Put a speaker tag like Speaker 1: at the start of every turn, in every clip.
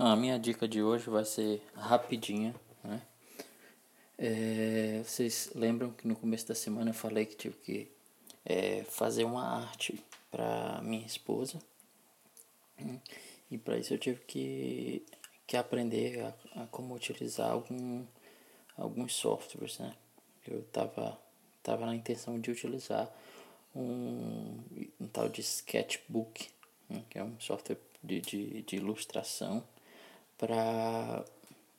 Speaker 1: A minha dica de hoje vai ser rapidinha, né? É, vocês lembram que no começo da semana eu falei que tive que é, fazer uma arte para minha esposa e para isso eu tive que, que aprender a, a como utilizar algum, alguns softwares, né? Eu tava, tava na intenção de utilizar um, um tal de Sketchbook, né? que é um software de, de, de ilustração para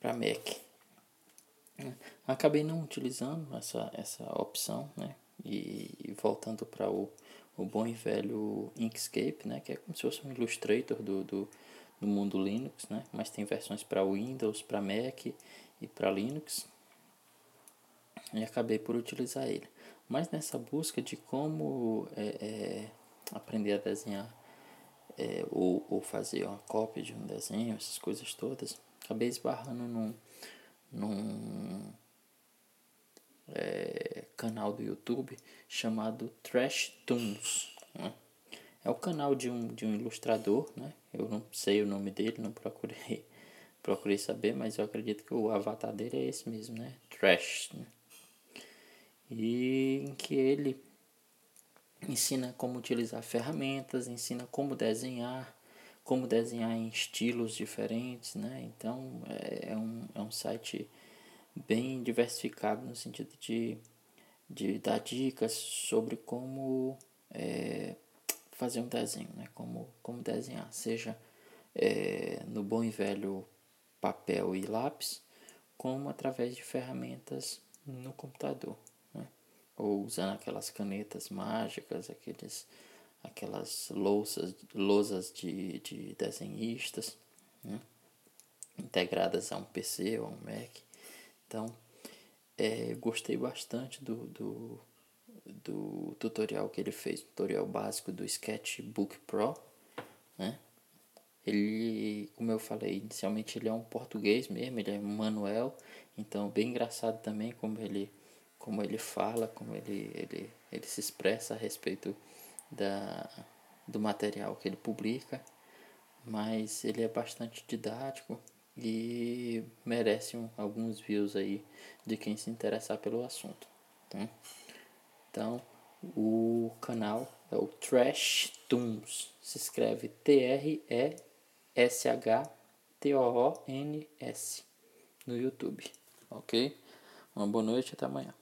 Speaker 1: Mac. Acabei não utilizando essa, essa opção, né? E, e voltando para o, o bom e velho Inkscape, né? Que é como se fosse um Illustrator do, do, do mundo Linux, né? Mas tem versões para Windows, para Mac e para Linux. E acabei por utilizar ele. Mas nessa busca de como é, é, aprender a desenhar é, ou, ou fazer uma cópia de um desenho, essas coisas todas, acabei esbarrando num, num é, canal do YouTube chamado Trash Toons. Né? É o canal de um, de um ilustrador, né? eu não sei o nome dele, não procurei, procurei saber, mas eu acredito que o avatar dele é esse mesmo, né? Trash. Né? E em que ele ensina como utilizar ferramentas, ensina como desenhar, como desenhar em estilos diferentes, né? Então é, é um, é um site bem diversificado no sentido de, de dar dicas sobre como é, fazer um desenho, né? Como, como desenhar, seja é, no bom e velho papel e lápis, como através de ferramentas no computador ou usando aquelas canetas mágicas, aqueles, aquelas louças, lousas de, de desenhistas, né? integradas a um PC ou a um Mac. Então, é, gostei bastante do, do, do tutorial que ele fez, tutorial básico do Sketchbook Pro, né? Ele, como eu falei, inicialmente ele é um português mesmo, ele é manuel, então bem engraçado também como ele como ele fala, como ele, ele, ele se expressa a respeito da, do material que ele publica, mas ele é bastante didático e merece um, alguns views aí de quem se interessar pelo assunto. Tá? Então, o canal é o Trash Toons, se escreve T-R-E-S-H-T-O-O-N-S no YouTube, ok? Uma boa noite e até amanhã.